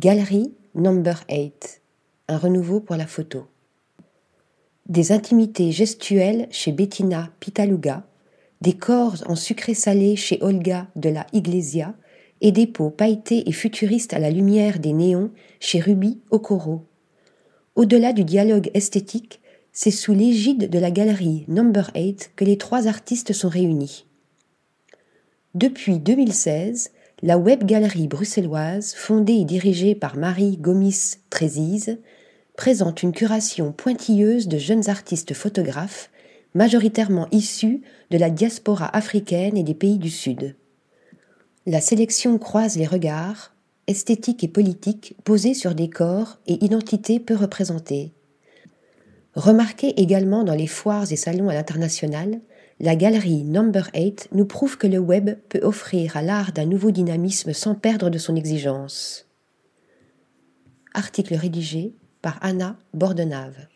Galerie Number 8. Un renouveau pour la photo. Des intimités gestuelles chez Bettina Pitaluga, des corps en sucré salé chez Olga de la Iglesia et des peaux pailletées et futuristes à la lumière des néons chez Ruby Okoro. Au-delà du dialogue esthétique, c'est sous l'égide de la galerie Number 8 que les trois artistes sont réunis. Depuis 2016, la web galerie bruxelloise, fondée et dirigée par Marie Gomis Trézise, présente une curation pointilleuse de jeunes artistes photographes, majoritairement issus de la diaspora africaine et des pays du Sud. La sélection croise les regards, esthétiques et politiques, posés sur des corps et identités peu représentées. Remarquée également dans les foires et salons à l'international, la galerie Number 8 nous prouve que le web peut offrir à l'art d'un nouveau dynamisme sans perdre de son exigence. Article rédigé par Anna Bordenave.